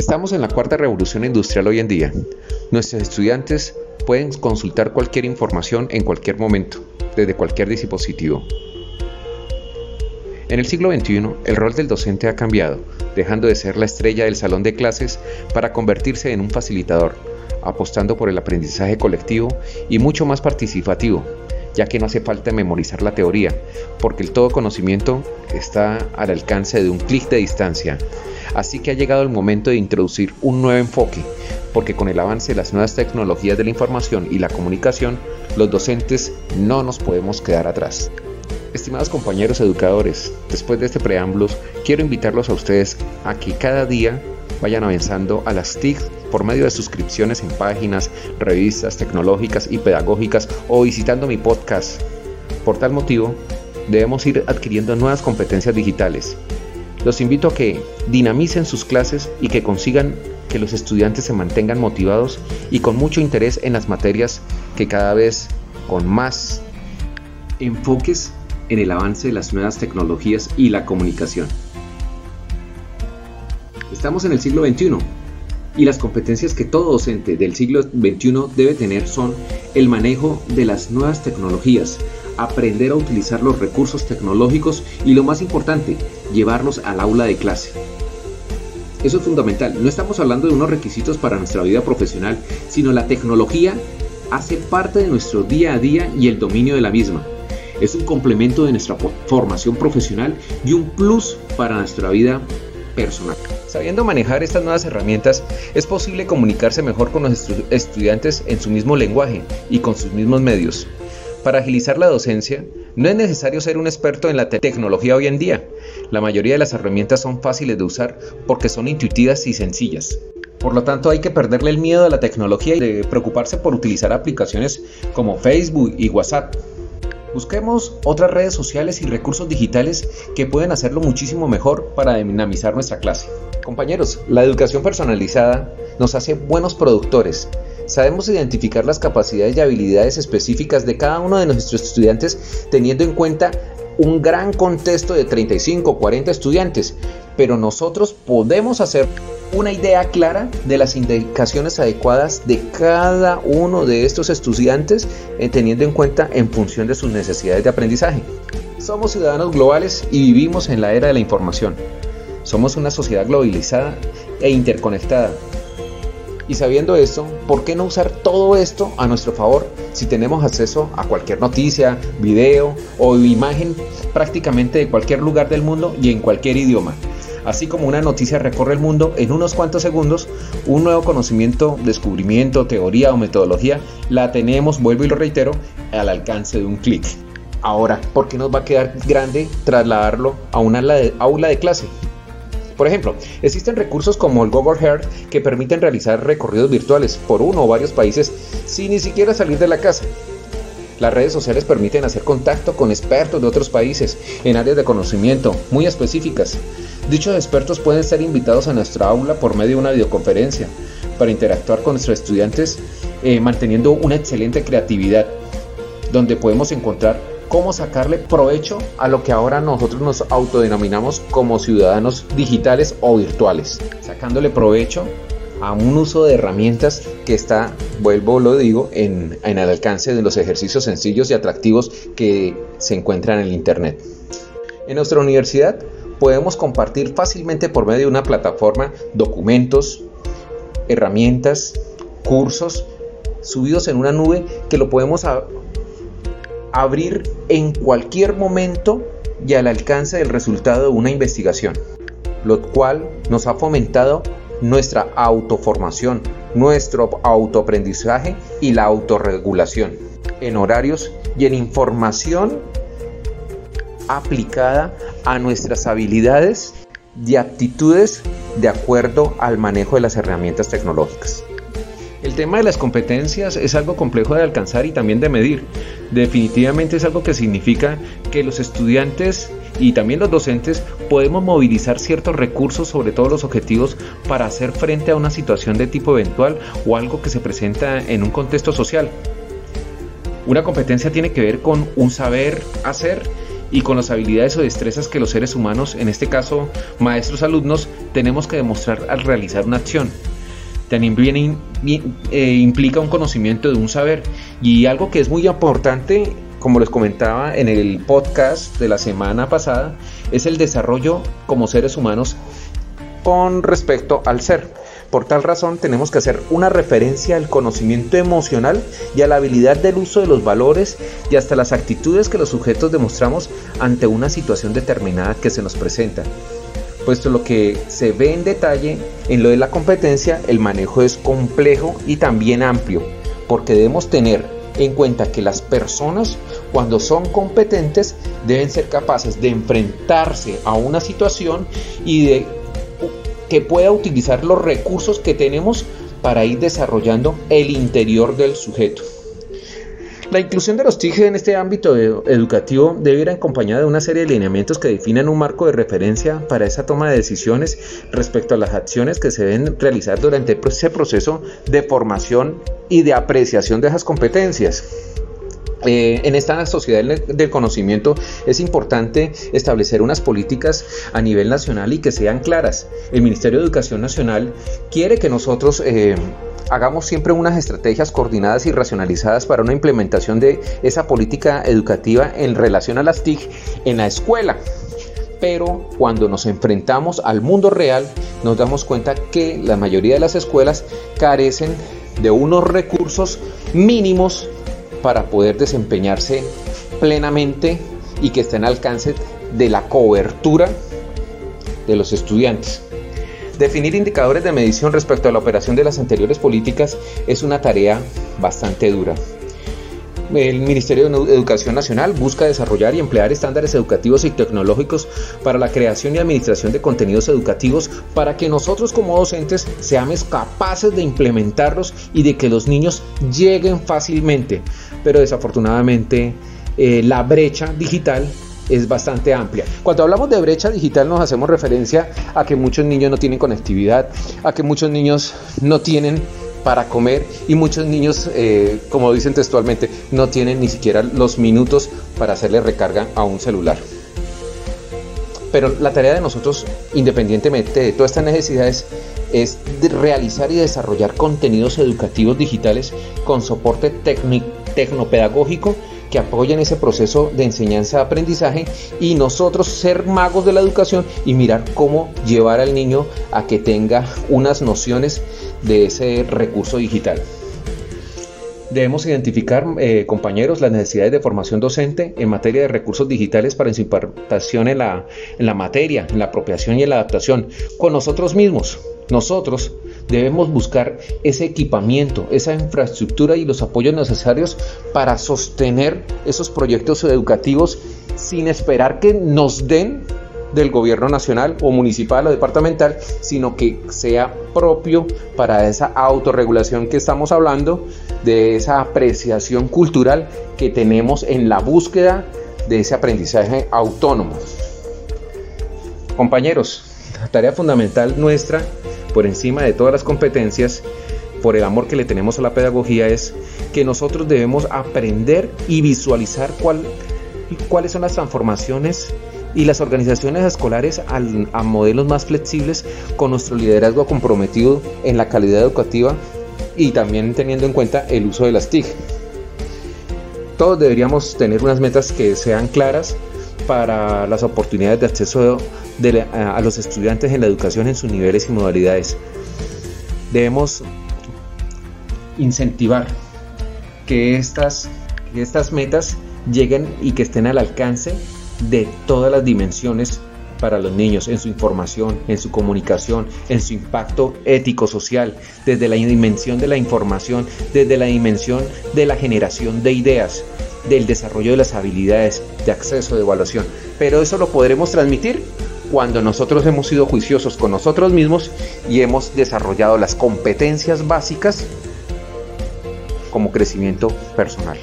Estamos en la cuarta revolución industrial hoy en día. Nuestros estudiantes pueden consultar cualquier información en cualquier momento, desde cualquier dispositivo. En el siglo XXI, el rol del docente ha cambiado, dejando de ser la estrella del salón de clases para convertirse en un facilitador, apostando por el aprendizaje colectivo y mucho más participativo, ya que no hace falta memorizar la teoría, porque el todo conocimiento está al alcance de un clic de distancia. Así que ha llegado el momento de introducir un nuevo enfoque, porque con el avance de las nuevas tecnologías de la información y la comunicación, los docentes no nos podemos quedar atrás. Estimados compañeros educadores, después de este preámbulo, quiero invitarlos a ustedes a que cada día vayan avanzando a las TIC por medio de suscripciones en páginas, revistas tecnológicas y pedagógicas o visitando mi podcast. Por tal motivo, debemos ir adquiriendo nuevas competencias digitales. Los invito a que dinamicen sus clases y que consigan que los estudiantes se mantengan motivados y con mucho interés en las materias que cada vez con más enfoques en el avance de las nuevas tecnologías y la comunicación. Estamos en el siglo XXI y las competencias que todo docente del siglo XXI debe tener son el manejo de las nuevas tecnologías, aprender a utilizar los recursos tecnológicos y lo más importante, llevarlos al aula de clase. Eso es fundamental. No estamos hablando de unos requisitos para nuestra vida profesional, sino la tecnología hace parte de nuestro día a día y el dominio de la misma. Es un complemento de nuestra formación profesional y un plus para nuestra vida Sabiendo manejar estas nuevas herramientas, es posible comunicarse mejor con los estudiantes en su mismo lenguaje y con sus mismos medios. Para agilizar la docencia, no es necesario ser un experto en la tecnología hoy en día. La mayoría de las herramientas son fáciles de usar porque son intuitivas y sencillas. Por lo tanto, hay que perderle el miedo a la tecnología y preocuparse por utilizar aplicaciones como Facebook y WhatsApp. Busquemos otras redes sociales y recursos digitales que pueden hacerlo muchísimo mejor para dinamizar nuestra clase. Compañeros, la educación personalizada nos hace buenos productores. Sabemos identificar las capacidades y habilidades específicas de cada uno de nuestros estudiantes teniendo en cuenta un gran contexto de 35 o 40 estudiantes, pero nosotros podemos hacer una idea clara de las indicaciones adecuadas de cada uno de estos estudiantes eh, teniendo en cuenta en función de sus necesidades de aprendizaje. Somos ciudadanos globales y vivimos en la era de la información. Somos una sociedad globalizada e interconectada. Y sabiendo esto, ¿por qué no usar todo esto a nuestro favor si tenemos acceso a cualquier noticia, video o imagen prácticamente de cualquier lugar del mundo y en cualquier idioma? Así como una noticia recorre el mundo en unos cuantos segundos, un nuevo conocimiento, descubrimiento, teoría o metodología la tenemos, vuelvo y lo reitero, al alcance de un clic. Ahora, ¿por qué nos va a quedar grande trasladarlo a una aula de clase? Por ejemplo, existen recursos como el Google Earth que permiten realizar recorridos virtuales por uno o varios países sin ni siquiera salir de la casa. Las redes sociales permiten hacer contacto con expertos de otros países en áreas de conocimiento muy específicas. Dichos expertos pueden ser invitados a nuestra aula por medio de una videoconferencia para interactuar con nuestros estudiantes eh, manteniendo una excelente creatividad, donde podemos encontrar cómo sacarle provecho a lo que ahora nosotros nos autodenominamos como ciudadanos digitales o virtuales, sacándole provecho a un uso de herramientas que está, vuelvo lo digo, en, en el alcance de los ejercicios sencillos y atractivos que se encuentran en Internet. En nuestra universidad podemos compartir fácilmente por medio de una plataforma documentos, herramientas, cursos subidos en una nube que lo podemos abrir en cualquier momento y al alcance del resultado de una investigación, lo cual nos ha fomentado nuestra autoformación, nuestro autoaprendizaje y la autorregulación en horarios y en información aplicada a nuestras habilidades y aptitudes de acuerdo al manejo de las herramientas tecnológicas. El tema de las competencias es algo complejo de alcanzar y también de medir. Definitivamente es algo que significa que los estudiantes y también los docentes podemos movilizar ciertos recursos sobre todos los objetivos para hacer frente a una situación de tipo eventual o algo que se presenta en un contexto social. Una competencia tiene que ver con un saber hacer y con las habilidades o destrezas que los seres humanos, en este caso maestros alumnos, tenemos que demostrar al realizar una acción. También eh, implica un conocimiento de un saber y algo que es muy importante, como les comentaba en el podcast de la semana pasada, es el desarrollo como seres humanos con respecto al ser. Por tal razón tenemos que hacer una referencia al conocimiento emocional y a la habilidad del uso de los valores y hasta las actitudes que los sujetos demostramos ante una situación determinada que se nos presenta. Puesto lo que se ve en detalle en lo de la competencia, el manejo es complejo y también amplio, porque debemos tener en cuenta que las personas cuando son competentes deben ser capaces de enfrentarse a una situación y de que pueda utilizar los recursos que tenemos para ir desarrollando el interior del sujeto. La inclusión de los TIG en este ámbito educativo debe ir acompañada de una serie de lineamientos que definen un marco de referencia para esa toma de decisiones respecto a las acciones que se deben realizar durante ese proceso de formación y de apreciación de esas competencias. Eh, en esta sociedad del conocimiento es importante establecer unas políticas a nivel nacional y que sean claras. El Ministerio de Educación Nacional quiere que nosotros eh, hagamos siempre unas estrategias coordinadas y racionalizadas para una implementación de esa política educativa en relación a las TIC en la escuela. Pero cuando nos enfrentamos al mundo real, nos damos cuenta que la mayoría de las escuelas carecen de unos recursos mínimos para poder desempeñarse plenamente y que esté en alcance de la cobertura de los estudiantes. Definir indicadores de medición respecto a la operación de las anteriores políticas es una tarea bastante dura. El Ministerio de Educación Nacional busca desarrollar y emplear estándares educativos y tecnológicos para la creación y administración de contenidos educativos para que nosotros como docentes seamos capaces de implementarlos y de que los niños lleguen fácilmente. Pero desafortunadamente eh, la brecha digital es bastante amplia. Cuando hablamos de brecha digital nos hacemos referencia a que muchos niños no tienen conectividad, a que muchos niños no tienen para comer y muchos niños, eh, como dicen textualmente, no tienen ni siquiera los minutos para hacerle recarga a un celular. Pero la tarea de nosotros, independientemente de todas estas necesidades, es realizar y desarrollar contenidos educativos digitales con soporte tecnopedagógico que apoyen ese proceso de enseñanza-aprendizaje y nosotros ser magos de la educación y mirar cómo llevar al niño a que tenga unas nociones de ese recurso digital. Debemos identificar, eh, compañeros, las necesidades de formación docente en materia de recursos digitales para su implantación en la, en la materia, en la apropiación y en la adaptación con nosotros mismos. Nosotros debemos buscar ese equipamiento, esa infraestructura y los apoyos necesarios para sostener esos proyectos educativos sin esperar que nos den del gobierno nacional o municipal o departamental, sino que sea propio para esa autorregulación que estamos hablando, de esa apreciación cultural que tenemos en la búsqueda de ese aprendizaje autónomo. Compañeros, la tarea fundamental nuestra, por encima de todas las competencias, por el amor que le tenemos a la pedagogía, es que nosotros debemos aprender y visualizar cuál, cuáles son las transformaciones y las organizaciones escolares a modelos más flexibles con nuestro liderazgo comprometido en la calidad educativa y también teniendo en cuenta el uso de las TIC. Todos deberíamos tener unas metas que sean claras para las oportunidades de acceso a los estudiantes en la educación en sus niveles y modalidades. Debemos incentivar que estas, que estas metas lleguen y que estén al alcance de todas las dimensiones para los niños en su información, en su comunicación, en su impacto ético-social, desde la dimensión de la información, desde la dimensión de la generación de ideas, del desarrollo de las habilidades, de acceso, de evaluación. Pero eso lo podremos transmitir cuando nosotros hemos sido juiciosos con nosotros mismos y hemos desarrollado las competencias básicas como crecimiento personal.